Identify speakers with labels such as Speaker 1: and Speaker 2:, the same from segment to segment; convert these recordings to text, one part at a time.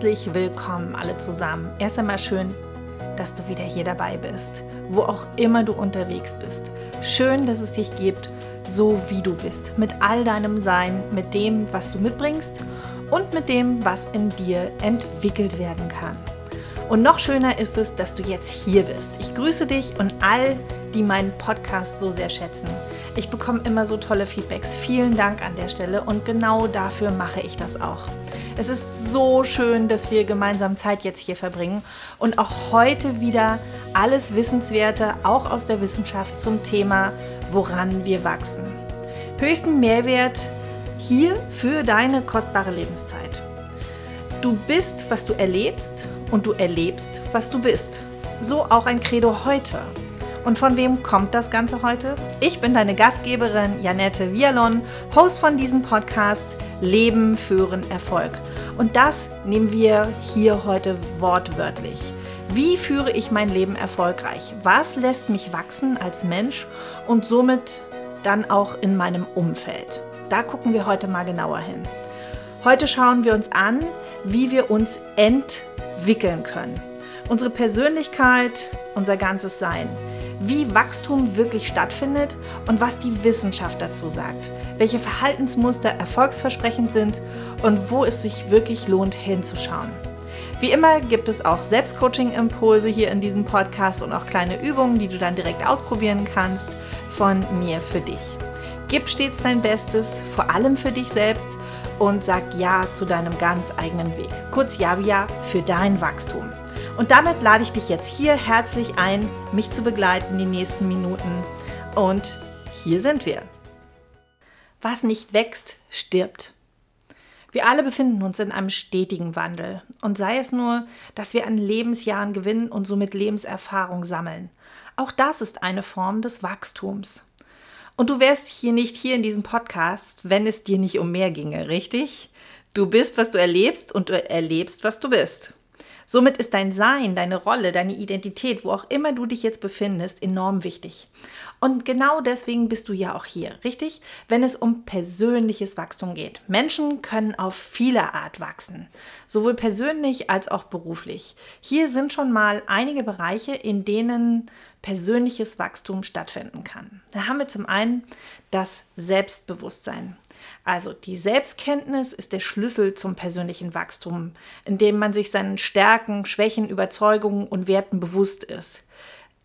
Speaker 1: Herzlich willkommen alle zusammen. Erst einmal schön, dass du wieder hier dabei bist, wo auch immer du unterwegs bist. Schön, dass es dich gibt, so wie du bist, mit all deinem Sein, mit dem, was du mitbringst und mit dem, was in dir entwickelt werden kann. Und noch schöner ist es, dass du jetzt hier bist. Ich grüße dich und all, die meinen Podcast so sehr schätzen. Ich bekomme immer so tolle Feedbacks. Vielen Dank an der Stelle und genau dafür mache ich das auch. Es ist so schön, dass wir gemeinsam Zeit jetzt hier verbringen und auch heute wieder alles Wissenswerte, auch aus der Wissenschaft zum Thema, woran wir wachsen. Höchsten Mehrwert hier für deine kostbare Lebenszeit. Du bist, was du erlebst und du erlebst, was du bist. So auch ein Credo heute. Und von wem kommt das Ganze heute? Ich bin deine Gastgeberin Janette Vialon, Host von diesem Podcast Leben, Führen, Erfolg. Und das nehmen wir hier heute wortwörtlich. Wie führe ich mein Leben erfolgreich? Was lässt mich wachsen als Mensch und somit dann auch in meinem Umfeld? Da gucken wir heute mal genauer hin. Heute schauen wir uns an, wie wir uns entwickeln können. Unsere Persönlichkeit, unser ganzes Sein. Wie Wachstum wirklich stattfindet und was die Wissenschaft dazu sagt. Welche Verhaltensmuster erfolgsversprechend sind und wo es sich wirklich lohnt hinzuschauen. Wie immer gibt es auch Selbstcoaching-Impulse hier in diesem Podcast und auch kleine Übungen, die du dann direkt ausprobieren kannst von mir für dich. Gib stets dein Bestes, vor allem für dich selbst und sag Ja zu deinem ganz eigenen Weg. Kurz Ja Ja für dein Wachstum. Und damit lade ich dich jetzt hier herzlich ein, mich zu begleiten die nächsten Minuten. Und hier sind wir. Was nicht wächst, stirbt. Wir alle befinden uns in einem stetigen Wandel. Und sei es nur, dass wir an Lebensjahren gewinnen und somit Lebenserfahrung sammeln. Auch das ist eine Form des Wachstums. Und du wärst hier nicht hier in diesem Podcast, wenn es dir nicht um mehr ginge, richtig? Du bist, was du erlebst und du erlebst, was du bist. Somit ist dein Sein, deine Rolle, deine Identität, wo auch immer du dich jetzt befindest, enorm wichtig. Und genau deswegen bist du ja auch hier, richtig? Wenn es um persönliches Wachstum geht. Menschen können auf viele Art wachsen, sowohl persönlich als auch beruflich. Hier sind schon mal einige Bereiche, in denen persönliches Wachstum stattfinden kann. Da haben wir zum einen das Selbstbewusstsein. Also die Selbstkenntnis ist der Schlüssel zum persönlichen Wachstum, indem man sich seinen Stärken, Schwächen, Überzeugungen und Werten bewusst ist.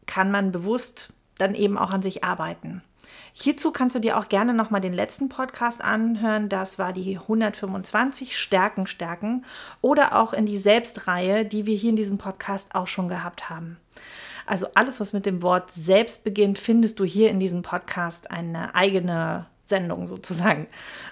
Speaker 1: Kann man bewusst dann eben auch an sich arbeiten. Hierzu kannst du dir auch gerne nochmal den letzten Podcast anhören. Das war die 125 Stärken stärken oder auch in die Selbstreihe, die wir hier in diesem Podcast auch schon gehabt haben. Also alles, was mit dem Wort selbst beginnt, findest du hier in diesem Podcast eine eigene Sendung sozusagen.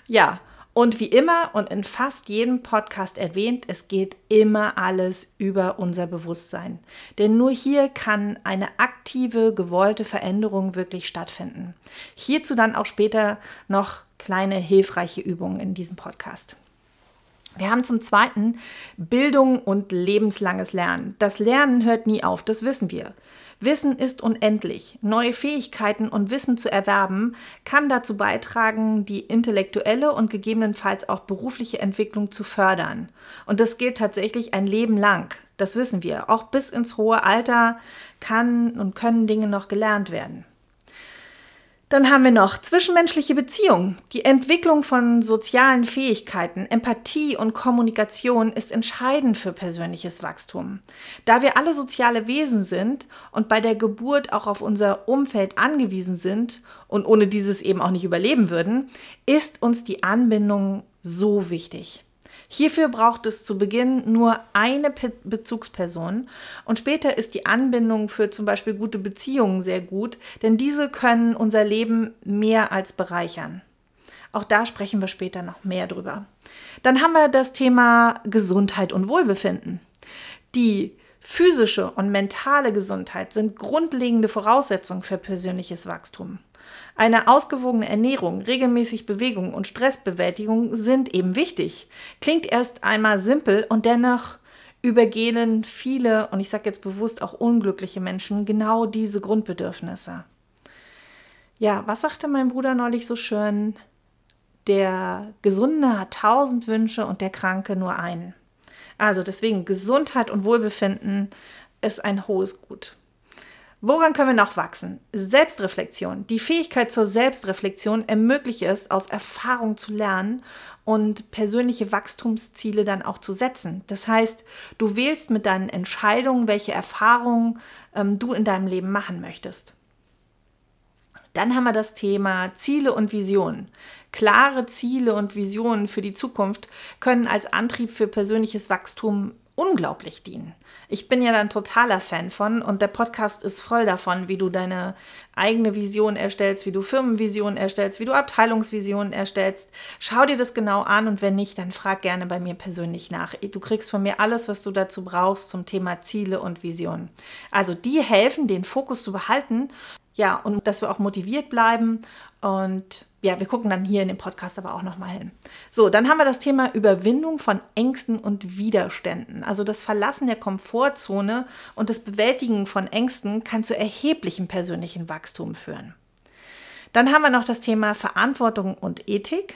Speaker 1: Ja, und wie immer und in fast jedem Podcast erwähnt, es geht immer alles über unser Bewusstsein. Denn nur hier kann eine aktive, gewollte Veränderung wirklich stattfinden. Hierzu dann auch später noch kleine hilfreiche Übungen in diesem Podcast. Wir haben zum Zweiten Bildung und lebenslanges Lernen. Das Lernen hört nie auf, das wissen wir. Wissen ist unendlich. Neue Fähigkeiten und Wissen zu erwerben kann dazu beitragen, die intellektuelle und gegebenenfalls auch berufliche Entwicklung zu fördern. Und das gilt tatsächlich ein Leben lang. Das wissen wir. Auch bis ins hohe Alter kann und können Dinge noch gelernt werden. Dann haben wir noch zwischenmenschliche Beziehungen. Die Entwicklung von sozialen Fähigkeiten, Empathie und Kommunikation ist entscheidend für persönliches Wachstum. Da wir alle soziale Wesen sind und bei der Geburt auch auf unser Umfeld angewiesen sind und ohne dieses eben auch nicht überleben würden, ist uns die Anbindung so wichtig. Hierfür braucht es zu Beginn nur eine Pe Bezugsperson und später ist die Anbindung für zum Beispiel gute Beziehungen sehr gut, denn diese können unser Leben mehr als bereichern. Auch da sprechen wir später noch mehr drüber. Dann haben wir das Thema Gesundheit und Wohlbefinden. Die physische und mentale Gesundheit sind grundlegende Voraussetzungen für persönliches Wachstum. Eine ausgewogene Ernährung, regelmäßig Bewegung und Stressbewältigung sind eben wichtig. Klingt erst einmal simpel und dennoch übergehen viele, und ich sage jetzt bewusst auch unglückliche Menschen, genau diese Grundbedürfnisse. Ja, was sagte mein Bruder neulich so schön? Der Gesunde hat tausend Wünsche und der Kranke nur einen. Also deswegen Gesundheit und Wohlbefinden ist ein hohes Gut. Woran können wir noch wachsen? Selbstreflexion. Die Fähigkeit zur Selbstreflexion ermöglicht es, aus Erfahrung zu lernen und persönliche Wachstumsziele dann auch zu setzen. Das heißt, du wählst mit deinen Entscheidungen, welche Erfahrungen ähm, du in deinem Leben machen möchtest. Dann haben wir das Thema Ziele und Visionen. Klare Ziele und Visionen für die Zukunft können als Antrieb für persönliches Wachstum unglaublich dienen. Ich bin ja dann totaler Fan von und der Podcast ist voll davon, wie du deine eigene Vision erstellst, wie du Firmenvisionen erstellst, wie du Abteilungsvisionen erstellst. Schau dir das genau an und wenn nicht, dann frag gerne bei mir persönlich nach. Du kriegst von mir alles, was du dazu brauchst zum Thema Ziele und Visionen. Also die helfen, den Fokus zu behalten ja, und dass wir auch motiviert bleiben. Und ja, wir gucken dann hier in dem Podcast aber auch nochmal hin. So, dann haben wir das Thema Überwindung von Ängsten und Widerständen. Also das Verlassen der Komfortzone und das Bewältigen von Ängsten kann zu erheblichem persönlichen Wachstum führen. Dann haben wir noch das Thema Verantwortung und Ethik.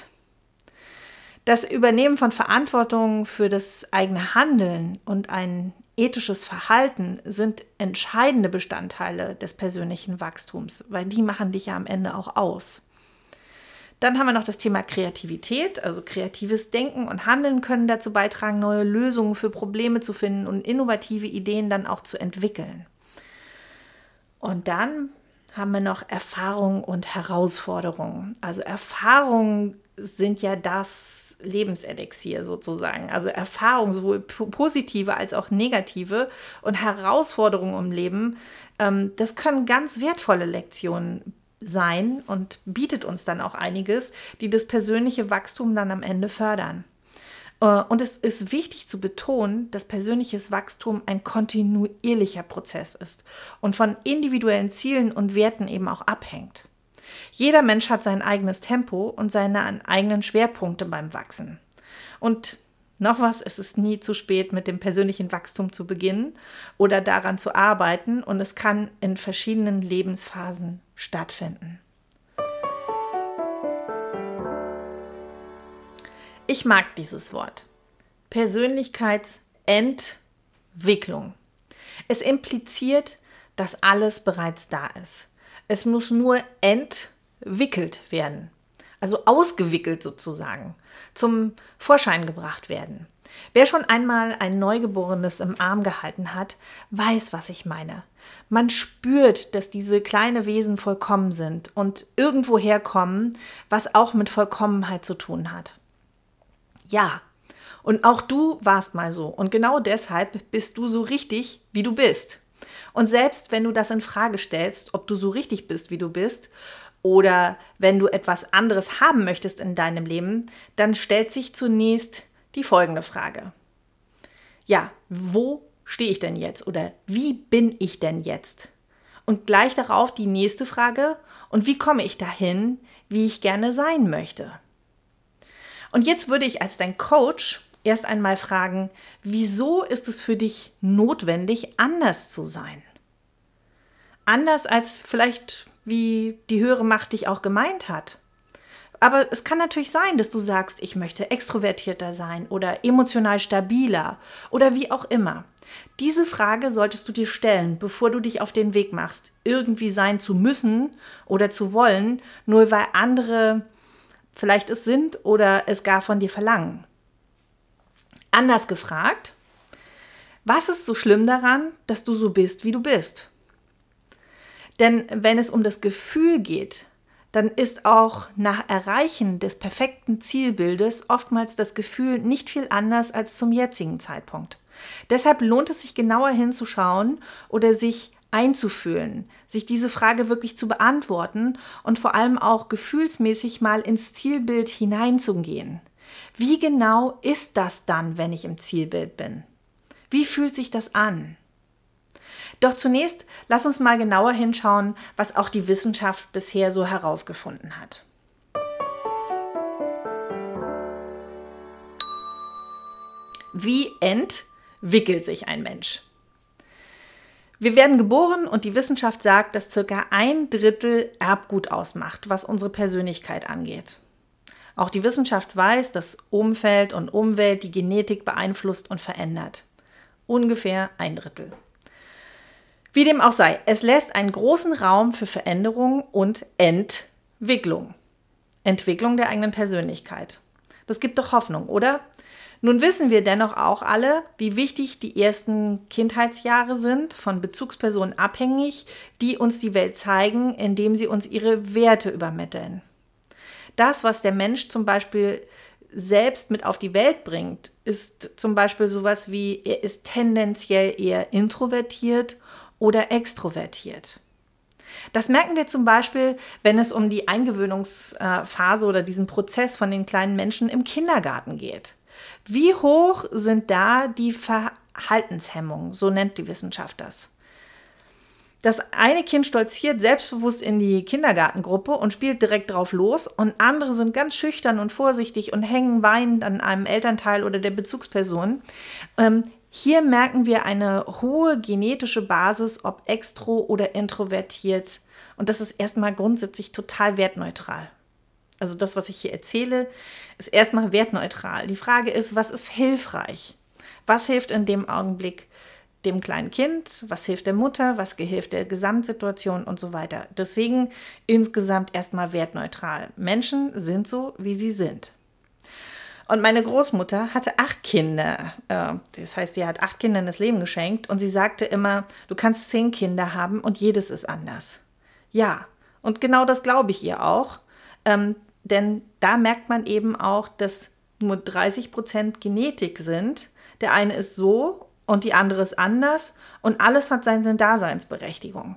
Speaker 1: Das Übernehmen von Verantwortung für das eigene Handeln und ein ethisches Verhalten sind entscheidende Bestandteile des persönlichen Wachstums, weil die machen dich ja am Ende auch aus. Dann haben wir noch das Thema Kreativität, also kreatives Denken und Handeln können dazu beitragen, neue Lösungen für Probleme zu finden und innovative Ideen dann auch zu entwickeln. Und dann haben wir noch Erfahrungen und Herausforderungen. Also Erfahrungen sind ja das, Lebenselixier sozusagen. Also Erfahrungen, sowohl positive als auch negative und Herausforderungen im Leben, ähm, das können ganz wertvolle Lektionen sein und bietet uns dann auch einiges, die das persönliche Wachstum dann am Ende fördern. Äh, und es ist wichtig zu betonen, dass persönliches Wachstum ein kontinuierlicher Prozess ist und von individuellen Zielen und Werten eben auch abhängt. Jeder Mensch hat sein eigenes Tempo und seine eigenen Schwerpunkte beim Wachsen. Und noch was, es ist nie zu spät, mit dem persönlichen Wachstum zu beginnen oder daran zu arbeiten und es kann in verschiedenen Lebensphasen stattfinden. Ich mag dieses Wort. Persönlichkeitsentwicklung. Es impliziert, dass alles bereits da ist. Es muss nur entwickelt werden, also ausgewickelt sozusagen, zum Vorschein gebracht werden. Wer schon einmal ein Neugeborenes im Arm gehalten hat, weiß, was ich meine. Man spürt, dass diese kleinen Wesen vollkommen sind und irgendwo herkommen, was auch mit Vollkommenheit zu tun hat. Ja, und auch du warst mal so und genau deshalb bist du so richtig, wie du bist. Und selbst wenn du das in Frage stellst, ob du so richtig bist, wie du bist, oder wenn du etwas anderes haben möchtest in deinem Leben, dann stellt sich zunächst die folgende Frage. Ja, wo stehe ich denn jetzt oder wie bin ich denn jetzt? Und gleich darauf die nächste Frage, und wie komme ich dahin, wie ich gerne sein möchte? Und jetzt würde ich als dein Coach erst einmal fragen, wieso ist es für dich notwendig, anders zu sein? Anders als vielleicht wie die höhere Macht dich auch gemeint hat. Aber es kann natürlich sein, dass du sagst, ich möchte extrovertierter sein oder emotional stabiler oder wie auch immer. Diese Frage solltest du dir stellen, bevor du dich auf den Weg machst, irgendwie sein zu müssen oder zu wollen, nur weil andere vielleicht es sind oder es gar von dir verlangen. Anders gefragt, was ist so schlimm daran, dass du so bist, wie du bist? Denn wenn es um das Gefühl geht, dann ist auch nach Erreichen des perfekten Zielbildes oftmals das Gefühl nicht viel anders als zum jetzigen Zeitpunkt. Deshalb lohnt es sich genauer hinzuschauen oder sich einzufühlen, sich diese Frage wirklich zu beantworten und vor allem auch gefühlsmäßig mal ins Zielbild hineinzugehen. Wie genau ist das dann, wenn ich im Zielbild bin? Wie fühlt sich das an? Doch zunächst lass uns mal genauer hinschauen, was auch die Wissenschaft bisher so herausgefunden hat. Wie entwickelt sich ein Mensch? Wir werden geboren und die Wissenschaft sagt, dass circa ein Drittel Erbgut ausmacht, was unsere Persönlichkeit angeht. Auch die Wissenschaft weiß, dass Umfeld und Umwelt die Genetik beeinflusst und verändert. Ungefähr ein Drittel. Wie dem auch sei, es lässt einen großen Raum für Veränderung und Entwicklung. Entwicklung der eigenen Persönlichkeit. Das gibt doch Hoffnung, oder? Nun wissen wir dennoch auch alle, wie wichtig die ersten Kindheitsjahre sind, von Bezugspersonen abhängig, die uns die Welt zeigen, indem sie uns ihre Werte übermitteln. Das, was der Mensch zum Beispiel selbst mit auf die Welt bringt, ist zum Beispiel sowas wie, er ist tendenziell eher introvertiert oder extrovertiert. Das merken wir zum Beispiel, wenn es um die Eingewöhnungsphase oder diesen Prozess von den kleinen Menschen im Kindergarten geht. Wie hoch sind da die Verhaltenshemmungen? So nennt die Wissenschaft das. Das eine Kind stolziert selbstbewusst in die Kindergartengruppe und spielt direkt drauf los und andere sind ganz schüchtern und vorsichtig und hängen weinend an einem Elternteil oder der Bezugsperson. Ähm, hier merken wir eine hohe genetische Basis, ob extro oder introvertiert. Und das ist erstmal grundsätzlich total wertneutral. Also das, was ich hier erzähle, ist erstmal wertneutral. Die Frage ist, was ist hilfreich? Was hilft in dem Augenblick dem kleinen Kind? Was hilft der Mutter? Was hilft der Gesamtsituation und so weiter? Deswegen insgesamt erstmal wertneutral. Menschen sind so, wie sie sind. Und meine Großmutter hatte acht Kinder. Äh, das heißt, sie hat acht Kindern das Leben geschenkt und sie sagte immer, du kannst zehn Kinder haben und jedes ist anders. Ja, und genau das glaube ich ihr auch. Ähm, denn da merkt man eben auch, dass nur 30 Prozent Genetik sind. Der eine ist so und die andere ist anders und alles hat seine Daseinsberechtigung.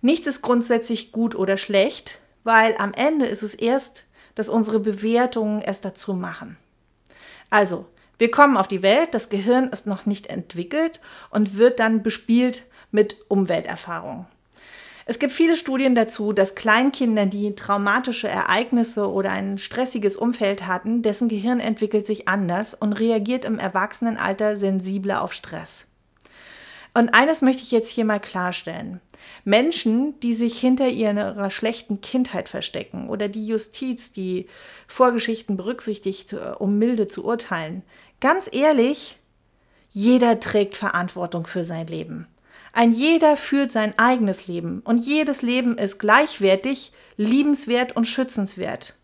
Speaker 1: Nichts ist grundsätzlich gut oder schlecht, weil am Ende ist es erst dass unsere Bewertungen es dazu machen. Also, wir kommen auf die Welt, das Gehirn ist noch nicht entwickelt und wird dann bespielt mit Umwelterfahrungen. Es gibt viele Studien dazu, dass Kleinkinder, die traumatische Ereignisse oder ein stressiges Umfeld hatten, dessen Gehirn entwickelt sich anders und reagiert im Erwachsenenalter sensibler auf Stress. Und eines möchte ich jetzt hier mal klarstellen. Menschen, die sich hinter ihrer schlechten Kindheit verstecken oder die Justiz, die Vorgeschichten berücksichtigt, äh, um milde zu urteilen, ganz ehrlich, jeder trägt Verantwortung für sein Leben. Ein jeder führt sein eigenes Leben und jedes Leben ist gleichwertig, liebenswert und schützenswert.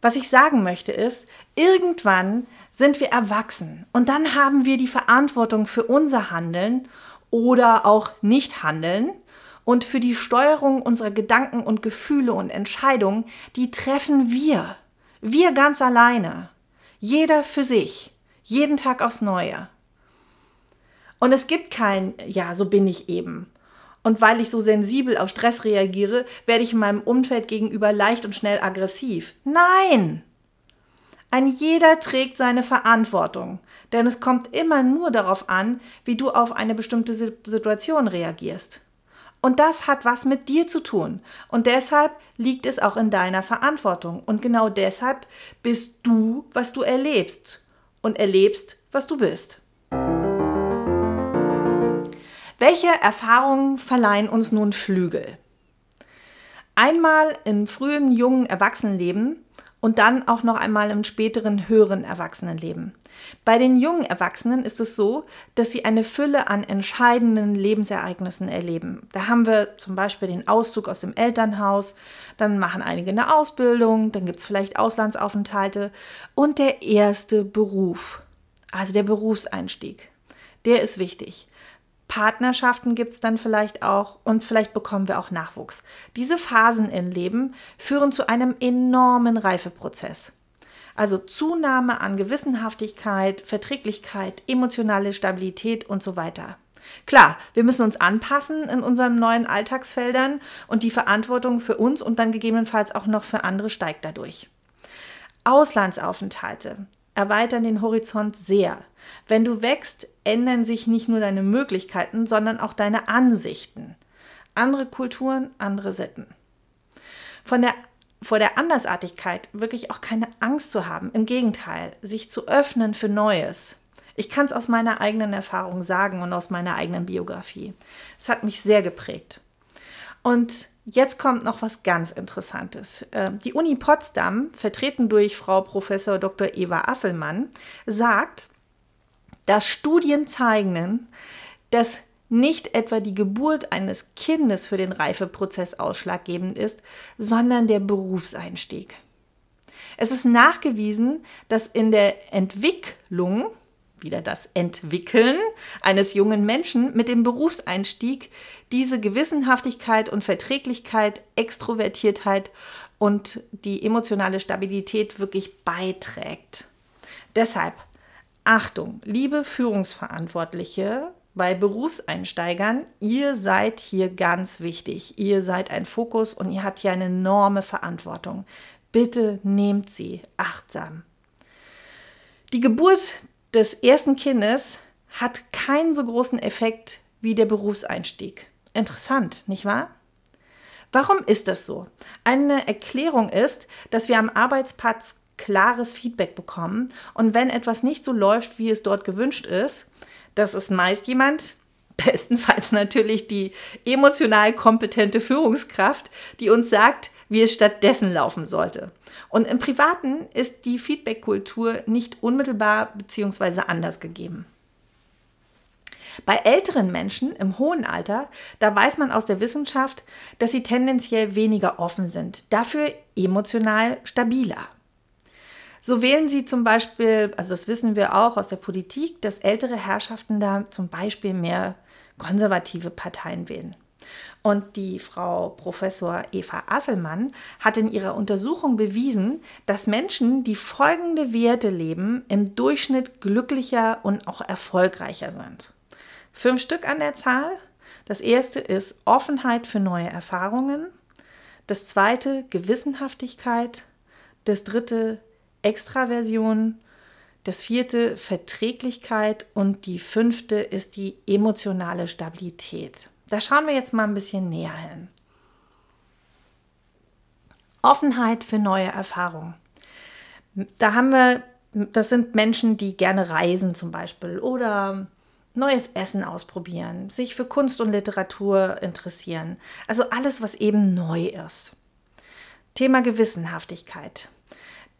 Speaker 1: Was ich sagen möchte ist, irgendwann sind wir erwachsen und dann haben wir die Verantwortung für unser Handeln oder auch Nicht-Handeln und für die Steuerung unserer Gedanken und Gefühle und Entscheidungen, die treffen wir. Wir ganz alleine. Jeder für sich. Jeden Tag aufs Neue. Und es gibt kein, ja, so bin ich eben. Und weil ich so sensibel auf Stress reagiere, werde ich in meinem Umfeld gegenüber leicht und schnell aggressiv. Nein! Ein jeder trägt seine Verantwortung, denn es kommt immer nur darauf an, wie du auf eine bestimmte Situation reagierst. Und das hat was mit dir zu tun. Und deshalb liegt es auch in deiner Verantwortung. Und genau deshalb bist du, was du erlebst. Und erlebst, was du bist. Welche Erfahrungen verleihen uns nun Flügel? Einmal im frühen jungen Erwachsenenleben und dann auch noch einmal im späteren höheren Erwachsenenleben. Bei den jungen Erwachsenen ist es so, dass sie eine Fülle an entscheidenden Lebensereignissen erleben. Da haben wir zum Beispiel den Auszug aus dem Elternhaus, dann machen einige eine Ausbildung, dann gibt es vielleicht Auslandsaufenthalte und der erste Beruf, also der Berufseinstieg. Der ist wichtig. Partnerschaften gibt es dann vielleicht auch und vielleicht bekommen wir auch Nachwuchs. Diese Phasen im Leben führen zu einem enormen Reifeprozess. Also Zunahme an Gewissenhaftigkeit, Verträglichkeit, emotionale Stabilität und so weiter. Klar, wir müssen uns anpassen in unseren neuen Alltagsfeldern und die Verantwortung für uns und dann gegebenenfalls auch noch für andere steigt dadurch. Auslandsaufenthalte erweitern den Horizont sehr. Wenn du wächst, ändern sich nicht nur deine Möglichkeiten, sondern auch deine Ansichten. Andere Kulturen, andere Sitten. Von der, vor der Andersartigkeit wirklich auch keine Angst zu haben. Im Gegenteil, sich zu öffnen für Neues. Ich kann es aus meiner eigenen Erfahrung sagen und aus meiner eigenen Biografie. Es hat mich sehr geprägt. Und Jetzt kommt noch was ganz Interessantes. Ähm, die Uni Potsdam, vertreten durch Frau Professor Dr. Eva Asselmann, sagt, dass Studien zeigen, dass nicht etwa die Geburt eines Kindes für den Reifeprozess ausschlaggebend ist, sondern der Berufseinstieg. Es ist nachgewiesen, dass in der Entwicklung, wieder das Entwickeln eines jungen Menschen mit dem Berufseinstieg diese Gewissenhaftigkeit und Verträglichkeit, Extrovertiertheit und die emotionale Stabilität wirklich beiträgt. Deshalb Achtung, liebe Führungsverantwortliche bei Berufseinsteigern, ihr seid hier ganz wichtig. Ihr seid ein Fokus und ihr habt hier eine enorme Verantwortung. Bitte nehmt sie achtsam. Die Geburt des ersten Kindes hat keinen so großen Effekt wie der Berufseinstieg. Interessant, nicht wahr? Warum ist das so? Eine Erklärung ist, dass wir am Arbeitsplatz klares Feedback bekommen und wenn etwas nicht so läuft, wie es dort gewünscht ist, das ist meist jemand, bestenfalls natürlich die emotional kompetente Führungskraft, die uns sagt, wie es stattdessen laufen sollte. Und im Privaten ist die Feedback-Kultur nicht unmittelbar bzw. anders gegeben. Bei älteren Menschen im hohen Alter, da weiß man aus der Wissenschaft, dass sie tendenziell weniger offen sind, dafür emotional stabiler. So wählen sie zum Beispiel, also das wissen wir auch aus der Politik, dass ältere Herrschaften da zum Beispiel mehr konservative Parteien wählen. Und die Frau Professor Eva Asselmann hat in ihrer Untersuchung bewiesen, dass Menschen, die folgende Werte leben, im Durchschnitt glücklicher und auch erfolgreicher sind. Fünf Stück an der Zahl. Das erste ist Offenheit für neue Erfahrungen. Das zweite Gewissenhaftigkeit. Das dritte Extraversion, das vierte Verträglichkeit und die fünfte ist die emotionale Stabilität. Da schauen wir jetzt mal ein bisschen näher hin. Offenheit für neue Erfahrungen. Da haben wir, das sind Menschen, die gerne reisen zum Beispiel oder neues Essen ausprobieren, sich für Kunst und Literatur interessieren. Also alles, was eben neu ist. Thema Gewissenhaftigkeit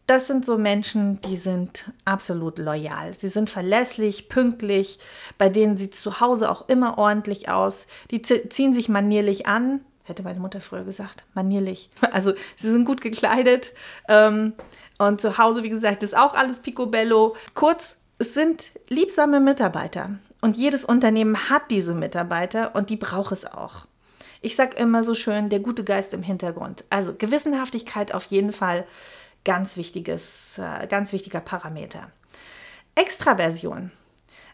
Speaker 1: das sind so Menschen, die sind absolut loyal. Sie sind verlässlich, pünktlich, bei denen sieht zu Hause auch immer ordentlich aus. Die ziehen sich manierlich an, hätte meine Mutter früher gesagt, manierlich. Also sie sind gut gekleidet ähm, und zu Hause, wie gesagt, ist auch alles picobello. Kurz, es sind liebsame Mitarbeiter und jedes Unternehmen hat diese Mitarbeiter und die braucht es auch. Ich sage immer so schön, der gute Geist im Hintergrund. Also Gewissenhaftigkeit auf jeden Fall Ganz wichtiges, äh, ganz wichtiger Parameter. Extraversion.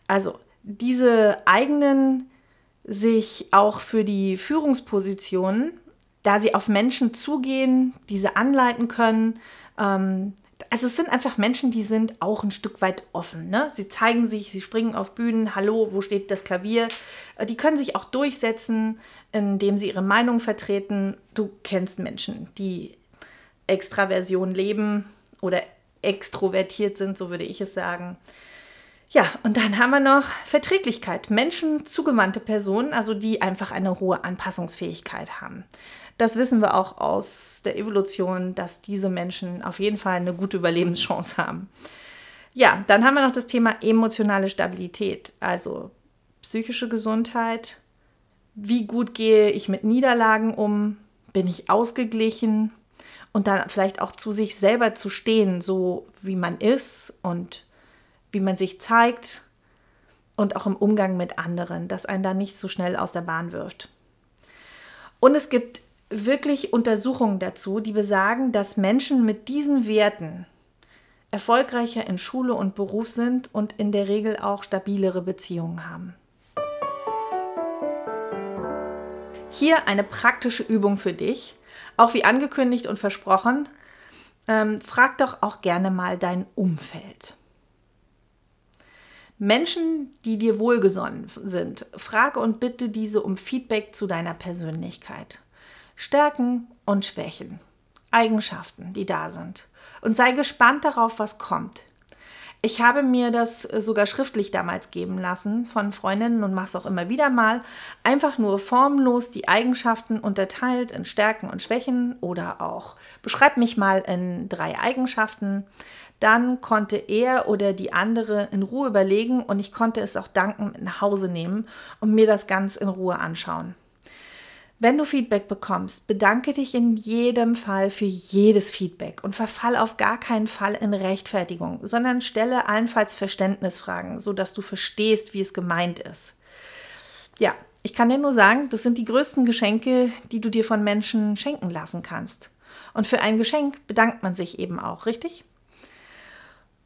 Speaker 1: Also diese eigenen sich auch für die Führungspositionen, da sie auf Menschen zugehen, diese anleiten können. Ähm, also es sind einfach Menschen, die sind auch ein Stück weit offen. Ne? Sie zeigen sich, sie springen auf Bühnen, hallo, wo steht das Klavier? Äh, die können sich auch durchsetzen, indem sie ihre Meinung vertreten. Du kennst Menschen, die Extraversion leben oder extrovertiert sind, so würde ich es sagen. Ja, und dann haben wir noch Verträglichkeit. Menschen zugewandte Personen, also die einfach eine hohe Anpassungsfähigkeit haben. Das wissen wir auch aus der Evolution, dass diese Menschen auf jeden Fall eine gute Überlebenschance haben. Ja, dann haben wir noch das Thema emotionale Stabilität, also psychische Gesundheit. Wie gut gehe ich mit Niederlagen um? Bin ich ausgeglichen? Und dann vielleicht auch zu sich selber zu stehen, so wie man ist und wie man sich zeigt und auch im Umgang mit anderen, dass einen da nicht so schnell aus der Bahn wirft. Und es gibt wirklich Untersuchungen dazu, die besagen, dass Menschen mit diesen Werten erfolgreicher in Schule und Beruf sind und in der Regel auch stabilere Beziehungen haben. Hier eine praktische Übung für dich, auch wie angekündigt und versprochen, ähm, frag doch auch gerne mal dein Umfeld. Menschen, die dir wohlgesonnen sind, frage und bitte diese um Feedback zu deiner Persönlichkeit. Stärken und Schwächen, Eigenschaften, die da sind. Und sei gespannt darauf, was kommt. Ich habe mir das sogar schriftlich damals geben lassen von Freundinnen und mache es auch immer wieder mal. Einfach nur formlos die Eigenschaften unterteilt in Stärken und Schwächen oder auch beschreib mich mal in drei Eigenschaften. Dann konnte er oder die andere in Ruhe überlegen und ich konnte es auch dankend nach Hause nehmen und mir das ganz in Ruhe anschauen. Wenn du Feedback bekommst, bedanke dich in jedem Fall für jedes Feedback und verfall auf gar keinen Fall in Rechtfertigung, sondern stelle allenfalls Verständnisfragen, sodass du verstehst, wie es gemeint ist. Ja, ich kann dir nur sagen, das sind die größten Geschenke, die du dir von Menschen schenken lassen kannst. Und für ein Geschenk bedankt man sich eben auch, richtig?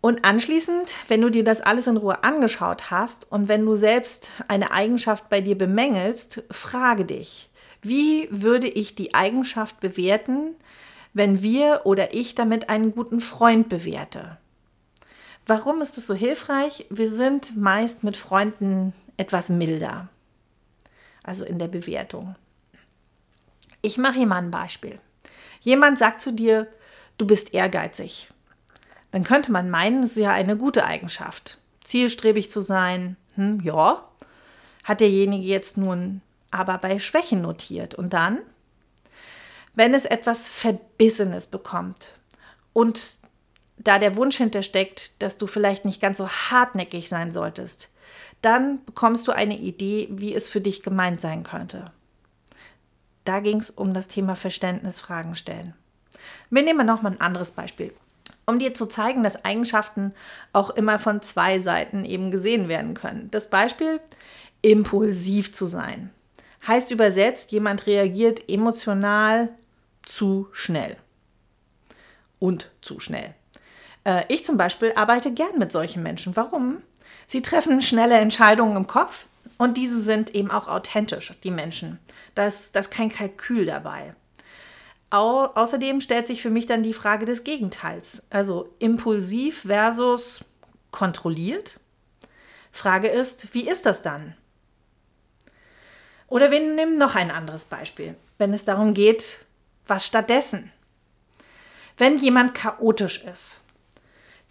Speaker 1: Und anschließend, wenn du dir das alles in Ruhe angeschaut hast und wenn du selbst eine Eigenschaft bei dir bemängelst, frage dich, wie würde ich die Eigenschaft bewerten, wenn wir oder ich damit einen guten Freund bewerte? Warum ist es so hilfreich? Wir sind meist mit Freunden etwas milder, also in der Bewertung. Ich mache hier mal ein Beispiel. Jemand sagt zu dir, du bist ehrgeizig. Dann könnte man meinen, es ist ja eine gute Eigenschaft. Zielstrebig zu sein, hm, ja. Hat derjenige jetzt nun aber bei Schwächen notiert. Und dann, wenn es etwas Verbissenes bekommt und da der Wunsch hintersteckt, dass du vielleicht nicht ganz so hartnäckig sein solltest, dann bekommst du eine Idee, wie es für dich gemeint sein könnte. Da ging es um das Thema Verständnisfragen stellen. Wir nehmen nochmal ein anderes Beispiel. Um dir zu zeigen, dass Eigenschaften auch immer von zwei Seiten eben gesehen werden können. Das Beispiel, impulsiv zu sein. Heißt übersetzt, jemand reagiert emotional zu schnell. Und zu schnell. Äh, ich zum Beispiel arbeite gern mit solchen Menschen. Warum? Sie treffen schnelle Entscheidungen im Kopf und diese sind eben auch authentisch, die Menschen. Da ist, da ist kein Kalkül dabei. Au außerdem stellt sich für mich dann die Frage des Gegenteils. Also impulsiv versus kontrolliert. Frage ist, wie ist das dann? Oder wir nehmen noch ein anderes Beispiel, wenn es darum geht, was stattdessen. Wenn jemand chaotisch ist.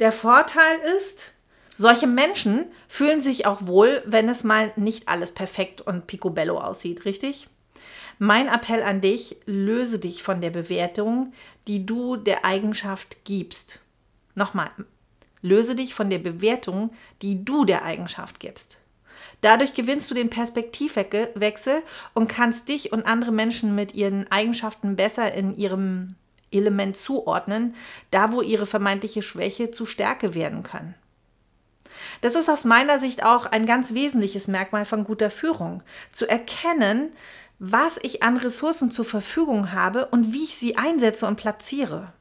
Speaker 1: Der Vorteil ist, solche Menschen fühlen sich auch wohl, wenn es mal nicht alles perfekt und picobello aussieht, richtig? Mein Appell an dich, löse dich von der Bewertung, die du der Eigenschaft gibst. Nochmal, löse dich von der Bewertung, die du der Eigenschaft gibst. Dadurch gewinnst du den Perspektivwechsel und kannst dich und andere Menschen mit ihren Eigenschaften besser in ihrem Element zuordnen, da wo ihre vermeintliche Schwäche zu Stärke werden kann. Das ist aus meiner Sicht auch ein ganz wesentliches Merkmal von guter Führung, zu erkennen, was ich an Ressourcen zur Verfügung habe und wie ich sie einsetze und platziere.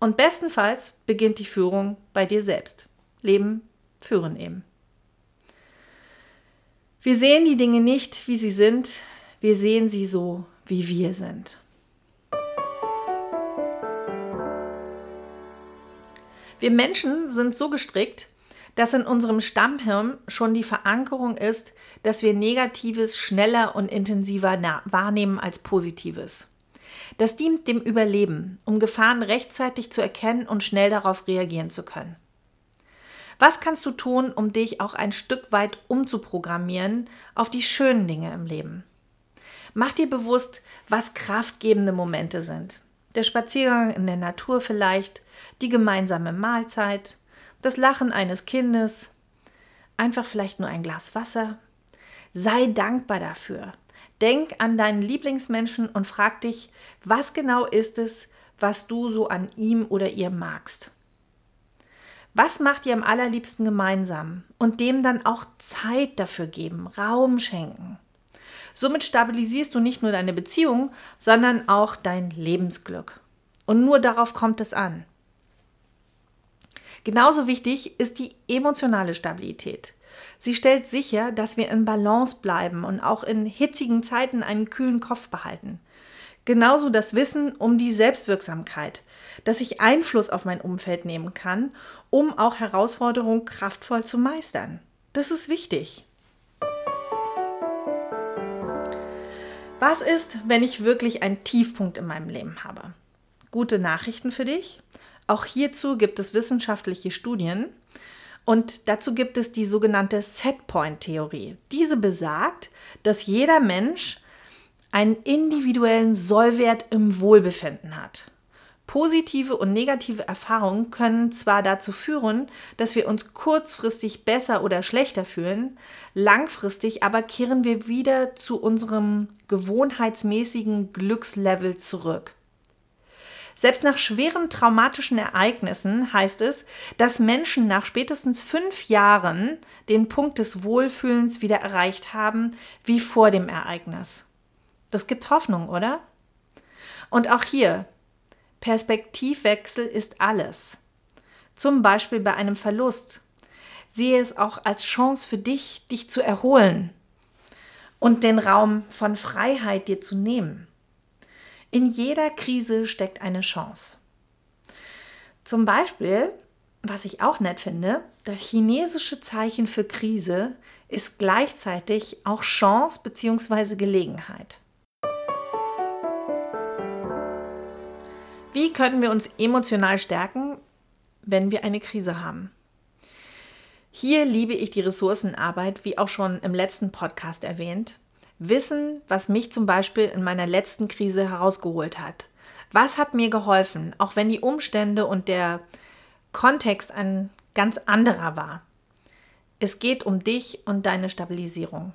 Speaker 1: Und bestenfalls beginnt die Führung bei dir selbst. Leben, führen eben. Wir sehen die Dinge nicht, wie sie sind, wir sehen sie so, wie wir sind. Wir Menschen sind so gestrickt, dass in unserem Stammhirn schon die Verankerung ist, dass wir Negatives schneller und intensiver wahrnehmen als Positives. Das dient dem Überleben, um Gefahren rechtzeitig zu erkennen und schnell darauf reagieren zu können. Was kannst du tun, um dich auch ein Stück weit umzuprogrammieren auf die schönen Dinge im Leben? Mach dir bewusst, was kraftgebende Momente sind. Der Spaziergang in der Natur vielleicht, die gemeinsame Mahlzeit, das Lachen eines Kindes, einfach vielleicht nur ein Glas Wasser. Sei dankbar dafür. Denk an deinen Lieblingsmenschen und frag dich, was genau ist es, was du so an ihm oder ihr magst. Was macht ihr am allerliebsten gemeinsam? Und dem dann auch Zeit dafür geben, Raum schenken. Somit stabilisierst du nicht nur deine Beziehung, sondern auch dein Lebensglück. Und nur darauf kommt es an. Genauso wichtig ist die emotionale Stabilität. Sie stellt sicher, dass wir in Balance bleiben und auch in hitzigen Zeiten einen kühlen Kopf behalten. Genauso das Wissen um die Selbstwirksamkeit, dass ich Einfluss auf mein Umfeld nehmen kann, um auch Herausforderungen kraftvoll zu meistern. Das ist wichtig. Was ist, wenn ich wirklich einen Tiefpunkt in meinem Leben habe? Gute Nachrichten für dich. Auch hierzu gibt es wissenschaftliche Studien und dazu gibt es die sogenannte Setpoint-Theorie. Diese besagt, dass jeder Mensch einen individuellen Sollwert im Wohlbefinden hat. Positive und negative Erfahrungen können zwar dazu führen, dass wir uns kurzfristig besser oder schlechter fühlen, langfristig aber kehren wir wieder zu unserem gewohnheitsmäßigen Glückslevel zurück. Selbst nach schweren traumatischen Ereignissen heißt es, dass Menschen nach spätestens fünf Jahren den Punkt des Wohlfühlens wieder erreicht haben wie vor dem Ereignis. Das gibt Hoffnung, oder? Und auch hier, Perspektivwechsel ist alles. Zum Beispiel bei einem Verlust. Sehe es auch als Chance für dich, dich zu erholen und den Raum von Freiheit dir zu nehmen. In jeder Krise steckt eine Chance. Zum Beispiel, was ich auch nett finde, das chinesische Zeichen für Krise ist gleichzeitig auch Chance bzw. Gelegenheit. Wie können wir uns emotional stärken, wenn wir eine Krise haben? Hier liebe ich die Ressourcenarbeit, wie auch schon im letzten Podcast erwähnt. Wissen, was mich zum Beispiel in meiner letzten Krise herausgeholt hat. Was hat mir geholfen, auch wenn die Umstände und der Kontext ein ganz anderer war. Es geht um dich und deine Stabilisierung.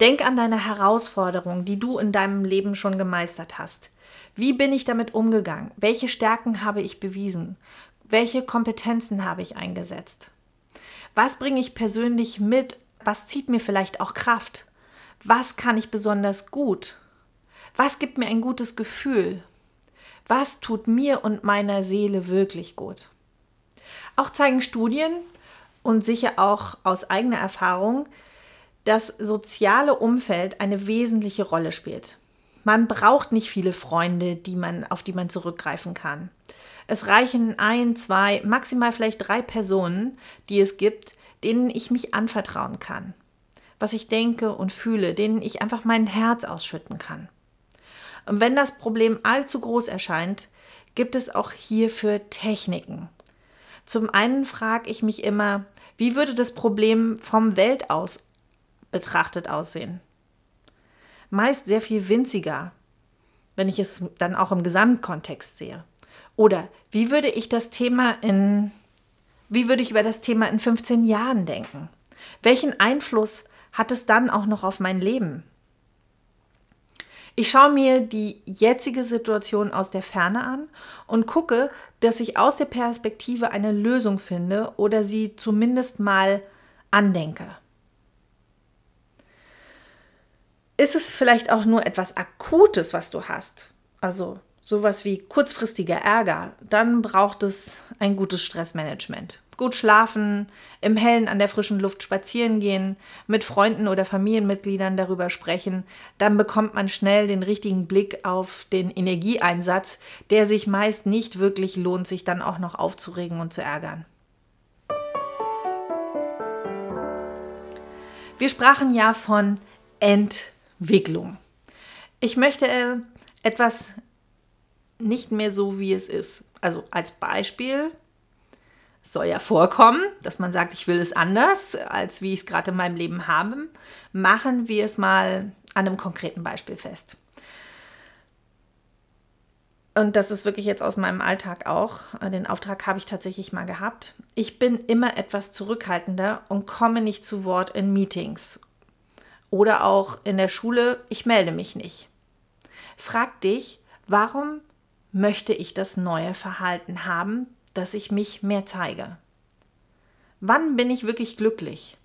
Speaker 1: Denk an deine Herausforderungen, die du in deinem Leben schon gemeistert hast. Wie bin ich damit umgegangen? Welche Stärken habe ich bewiesen? Welche Kompetenzen habe ich eingesetzt? Was bringe ich persönlich mit? Was zieht mir vielleicht auch Kraft? Was kann ich besonders gut? Was gibt mir ein gutes Gefühl? Was tut mir und meiner Seele wirklich gut? Auch zeigen Studien und sicher auch aus eigener Erfahrung, das soziale Umfeld eine wesentliche Rolle spielt. Man braucht nicht viele Freunde, die man, auf die man zurückgreifen kann. Es reichen ein, zwei, maximal vielleicht drei Personen, die es gibt, denen ich mich anvertrauen kann. Was ich denke und fühle, denen ich einfach mein Herz ausschütten kann. Und wenn das Problem allzu groß erscheint, gibt es auch hierfür Techniken. Zum einen frage ich mich immer, wie würde das Problem vom Welt aus betrachtet aussehen? Meist sehr viel winziger, wenn ich es dann auch im Gesamtkontext sehe. Oder wie würde ich das Thema in, wie würde ich über das Thema in 15 Jahren denken? Welchen Einfluss hat es dann auch noch auf mein Leben? Ich schaue mir die jetzige Situation aus der Ferne an und gucke, dass ich aus der Perspektive eine Lösung finde oder sie zumindest mal andenke. Ist es vielleicht auch nur etwas Akutes, was du hast, also sowas wie kurzfristiger Ärger, dann braucht es ein gutes Stressmanagement. Gut schlafen, im Hellen an der frischen Luft spazieren gehen, mit Freunden oder Familienmitgliedern darüber sprechen, dann bekommt man schnell den richtigen Blick auf den Energieeinsatz, der sich meist nicht wirklich lohnt, sich dann auch noch aufzuregen und zu ärgern. Wir sprachen ja von Ent Wicklung. Ich möchte äh, etwas nicht mehr so, wie es ist. Also als Beispiel, soll ja vorkommen, dass man sagt, ich will es anders, als wie ich es gerade in meinem Leben habe. Machen wir es mal an einem konkreten Beispiel fest. Und das ist wirklich jetzt aus meinem Alltag auch. Den Auftrag habe ich tatsächlich mal gehabt. Ich bin immer etwas zurückhaltender und komme nicht zu Wort in Meetings oder auch in der Schule, ich melde mich nicht. Frag dich, warum möchte ich das neue Verhalten haben, dass ich mich mehr zeige? Wann bin ich wirklich glücklich?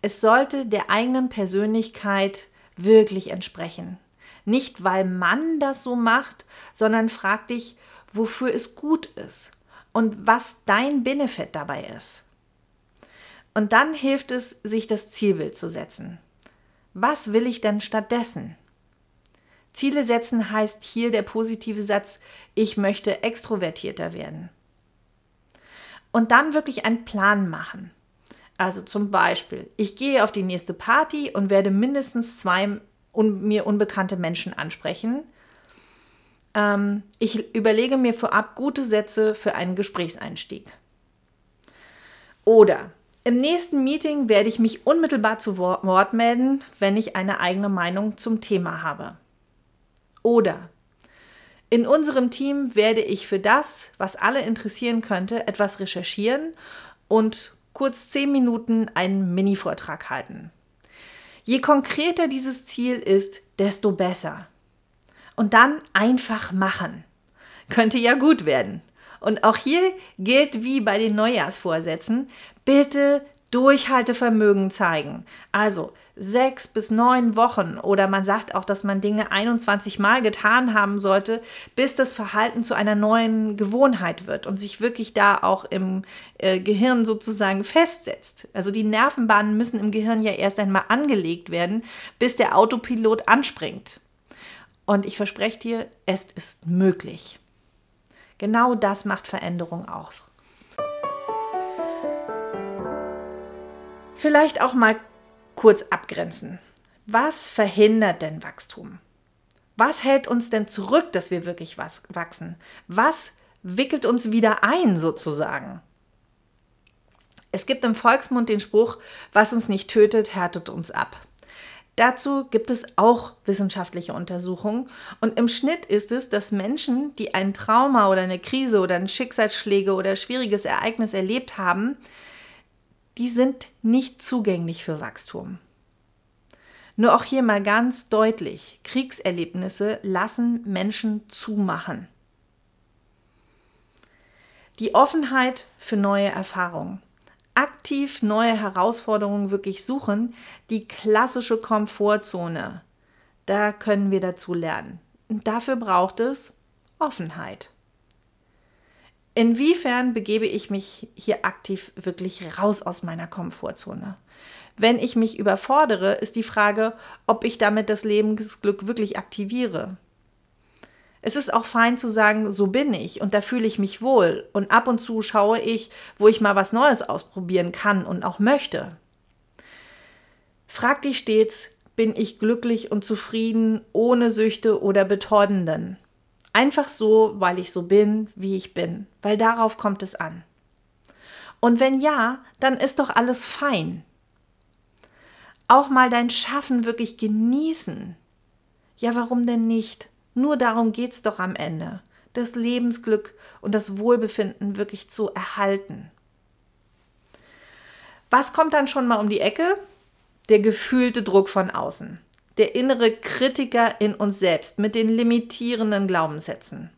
Speaker 1: Es sollte der eigenen Persönlichkeit wirklich entsprechen. Nicht, weil man das so macht, sondern frag dich, wofür es gut ist und was dein Benefit dabei ist. Und dann hilft es, sich das Zielbild zu setzen. Was will ich denn stattdessen? Ziele setzen heißt hier der positive Satz, ich möchte extrovertierter werden. Und dann wirklich einen Plan machen. Also zum Beispiel, ich gehe auf die nächste Party und werde mindestens zwei un mir unbekannte Menschen ansprechen. Ähm, ich überlege mir vorab gute Sätze für einen Gesprächseinstieg. Oder im nächsten Meeting werde ich mich unmittelbar zu Wort melden, wenn ich eine eigene Meinung zum Thema habe. Oder in unserem Team werde ich für das, was alle interessieren könnte, etwas recherchieren und kurz zehn Minuten einen Mini-Vortrag halten. Je konkreter dieses Ziel ist, desto besser. Und dann einfach machen. Könnte ja gut werden. Und auch hier gilt wie bei den Neujahrsvorsätzen, bitte Durchhaltevermögen zeigen. Also sechs bis neun Wochen oder man sagt auch, dass man Dinge 21 Mal getan haben sollte, bis das Verhalten zu einer neuen Gewohnheit wird und sich wirklich da auch im äh, Gehirn sozusagen festsetzt. Also die Nervenbahnen müssen im Gehirn ja erst einmal angelegt werden, bis der Autopilot anspringt. Und ich verspreche dir, es ist möglich. Genau das macht Veränderung aus. Vielleicht auch mal kurz abgrenzen. Was verhindert denn Wachstum? Was hält uns denn zurück, dass wir wirklich was wachsen? Was wickelt uns wieder ein sozusagen? Es gibt im Volksmund den Spruch, was uns nicht tötet, härtet uns ab. Dazu gibt es auch wissenschaftliche Untersuchungen und im Schnitt ist es, dass Menschen, die ein Trauma oder eine Krise oder ein Schicksalsschläge oder schwieriges Ereignis erlebt haben, die sind nicht zugänglich für Wachstum. Nur auch hier mal ganz deutlich, Kriegserlebnisse lassen Menschen zumachen. Die Offenheit für neue Erfahrungen aktiv neue Herausforderungen wirklich suchen, die klassische Komfortzone. Da können wir dazu lernen. Und dafür braucht es Offenheit. Inwiefern begebe ich mich hier aktiv wirklich raus aus meiner Komfortzone? Wenn ich mich überfordere, ist die Frage, ob ich damit das Lebensglück wirklich aktiviere. Es ist auch fein zu sagen, so bin ich und da fühle ich mich wohl und ab und zu schaue ich, wo ich mal was Neues ausprobieren kann und auch möchte. Frag dich stets, bin ich glücklich und zufrieden ohne Süchte oder Betäubenden? Einfach so, weil ich so bin, wie ich bin, weil darauf kommt es an. Und wenn ja, dann ist doch alles fein. Auch mal dein Schaffen wirklich genießen. Ja, warum denn nicht? Nur darum geht es doch am Ende, das Lebensglück und das Wohlbefinden wirklich zu erhalten. Was kommt dann schon mal um die Ecke? Der gefühlte Druck von außen, der innere Kritiker in uns selbst mit den limitierenden Glaubenssätzen.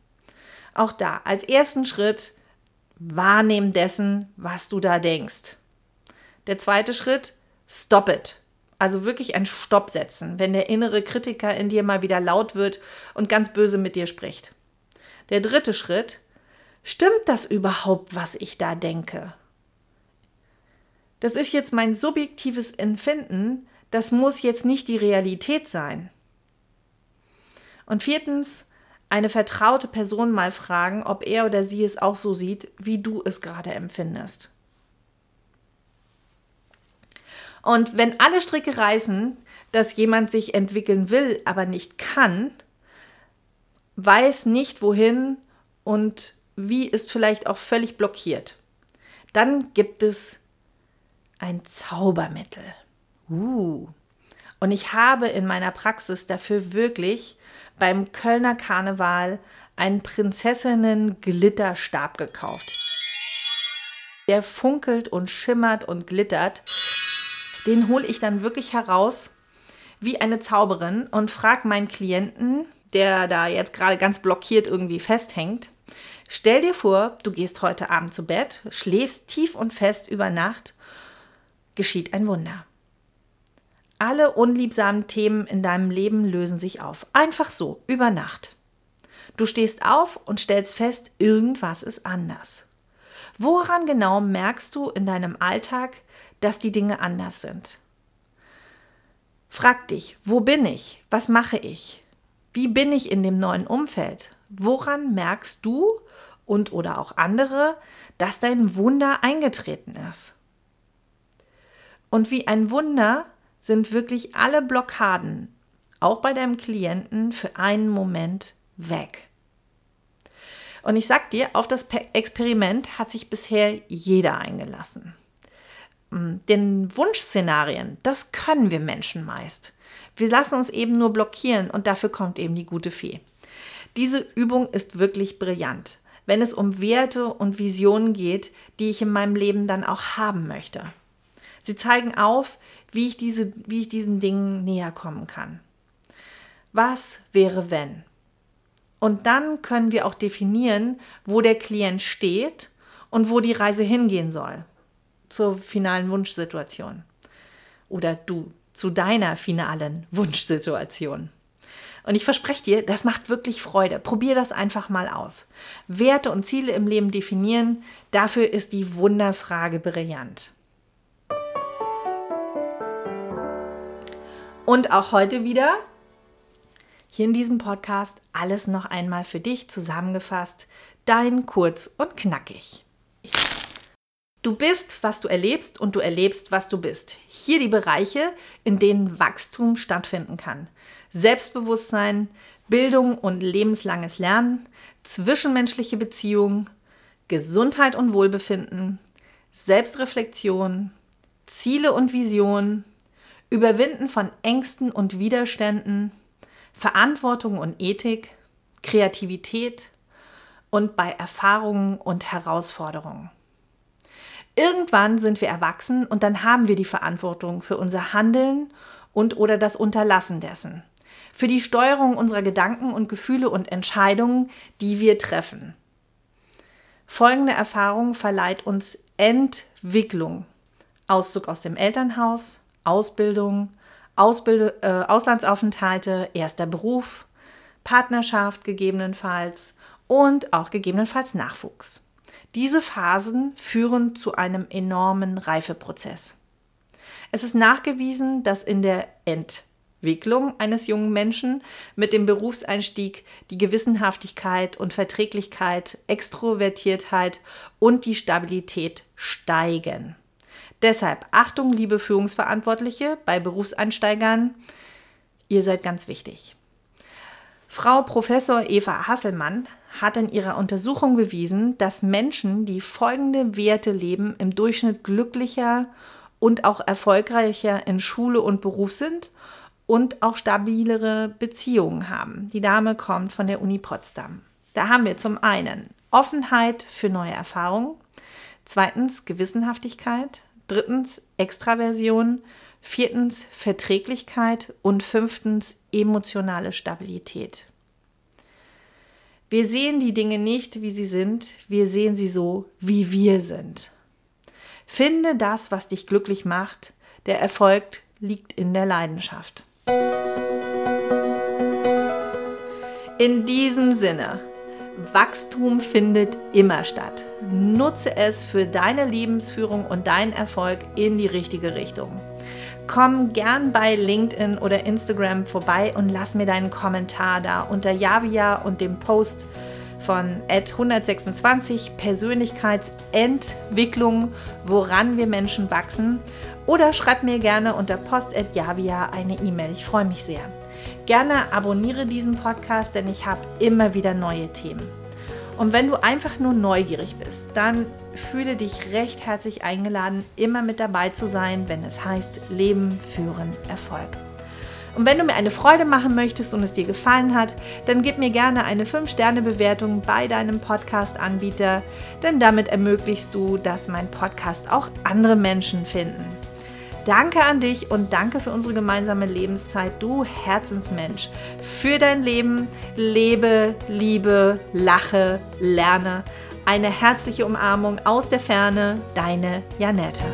Speaker 1: Auch da als ersten Schritt wahrnehmen dessen, was du da denkst. Der zweite Schritt, stop it. Also wirklich ein Stopp setzen, wenn der innere Kritiker in dir mal wieder laut wird und ganz böse mit dir spricht. Der dritte Schritt, stimmt das überhaupt, was ich da denke? Das ist jetzt mein subjektives Empfinden, das muss jetzt nicht die Realität sein. Und viertens, eine vertraute Person mal fragen, ob er oder sie es auch so sieht, wie du es gerade empfindest. Und wenn alle Stricke reißen, dass jemand sich entwickeln will, aber nicht kann, weiß nicht wohin und wie ist vielleicht auch völlig blockiert, dann gibt es ein Zaubermittel. Uh. Und ich habe in meiner Praxis dafür wirklich beim Kölner Karneval einen Prinzessinnen-Glitterstab gekauft. Der funkelt und schimmert und glittert den hole ich dann wirklich heraus wie eine Zauberin und frage meinen Klienten, der da jetzt gerade ganz blockiert irgendwie festhängt, stell dir vor, du gehst heute Abend zu Bett, schläfst tief und fest über Nacht, geschieht ein Wunder. Alle unliebsamen Themen in deinem Leben lösen sich auf. Einfach so, über Nacht. Du stehst auf und stellst fest, irgendwas ist anders. Woran genau merkst du in deinem Alltag, dass die Dinge anders sind. Frag dich, wo bin ich? Was mache ich? Wie bin ich in dem neuen Umfeld? Woran merkst du und oder auch andere, dass dein Wunder eingetreten ist? Und wie ein Wunder sind wirklich alle Blockaden, auch bei deinem Klienten, für einen Moment weg. Und ich sag dir, auf das Experiment hat sich bisher jeder eingelassen. Hm, den Wunschszenarien, das können wir Menschen meist. Wir lassen uns eben nur blockieren und dafür kommt eben die gute Fee. Diese Übung ist wirklich brillant, wenn es um Werte und Visionen geht, die ich in meinem Leben dann auch haben möchte. Sie zeigen auf, wie ich, diese, wie ich diesen Dingen näher kommen kann. Was wäre, wenn? Und dann können wir auch definieren, wo der Klient steht und wo die Reise hingehen soll zur finalen Wunschsituation. Oder du zu deiner finalen Wunschsituation. Und ich verspreche dir, das macht wirklich Freude. Probier das einfach mal aus. Werte und Ziele im Leben definieren, dafür ist die Wunderfrage brillant. Und auch heute wieder hier in diesem Podcast alles noch einmal für dich zusammengefasst. Dein kurz und knackig. Du bist, was du erlebst und du erlebst, was du bist. Hier die Bereiche, in denen Wachstum stattfinden kann. Selbstbewusstsein, Bildung und lebenslanges Lernen, zwischenmenschliche Beziehungen, Gesundheit und Wohlbefinden, Selbstreflexion, Ziele und Visionen, Überwinden von Ängsten und Widerständen, Verantwortung und Ethik, Kreativität und bei Erfahrungen und Herausforderungen. Irgendwann sind wir erwachsen und dann haben wir die Verantwortung für unser Handeln und oder das Unterlassen dessen. Für die Steuerung unserer Gedanken und Gefühle und Entscheidungen, die wir treffen. Folgende Erfahrung verleiht uns Entwicklung. Auszug aus dem Elternhaus, Ausbildung, Ausbild äh, Auslandsaufenthalte, erster Beruf, Partnerschaft gegebenenfalls und auch gegebenenfalls Nachwuchs. Diese Phasen führen zu einem enormen Reifeprozess. Es ist nachgewiesen, dass in der Entwicklung eines jungen Menschen mit dem Berufseinstieg die Gewissenhaftigkeit und Verträglichkeit, Extrovertiertheit und die Stabilität steigen. Deshalb Achtung, liebe Führungsverantwortliche bei Berufseinsteigern, ihr seid ganz wichtig. Frau Professor Eva Hasselmann hat in ihrer Untersuchung bewiesen, dass Menschen, die folgende Werte leben, im Durchschnitt glücklicher und auch erfolgreicher in Schule und Beruf sind und auch stabilere Beziehungen haben. Die Dame kommt von der Uni Potsdam. Da haben wir zum einen Offenheit für neue Erfahrungen, zweitens Gewissenhaftigkeit, drittens Extraversion, viertens Verträglichkeit und fünftens emotionale Stabilität. Wir sehen die Dinge nicht, wie sie sind, wir sehen sie so, wie wir sind. Finde das, was dich glücklich macht. Der Erfolg liegt in der Leidenschaft. In diesem Sinne Wachstum findet immer statt. Nutze es für deine Lebensführung und deinen Erfolg in die richtige Richtung. Komm gern bei LinkedIn oder Instagram vorbei und lass mir deinen Kommentar da unter Javia und dem Post von 126 Persönlichkeitsentwicklung, woran wir Menschen wachsen. Oder schreib mir gerne unter post.javia eine E-Mail. Ich freue mich sehr. Gerne abonniere diesen Podcast, denn ich habe immer wieder neue Themen. Und wenn du einfach nur neugierig bist, dann fühle dich recht herzlich eingeladen, immer mit dabei zu sein, wenn es heißt Leben, Führen, Erfolg. Und wenn du mir eine Freude machen möchtest und es dir gefallen hat, dann gib mir gerne eine 5-Sterne-Bewertung bei deinem Podcast-Anbieter, denn damit ermöglichst du, dass mein Podcast auch andere Menschen finden. Danke an dich und danke für unsere gemeinsame Lebenszeit, du Herzensmensch. Für dein Leben lebe, liebe, lache, lerne. Eine herzliche Umarmung aus der Ferne, deine Janette.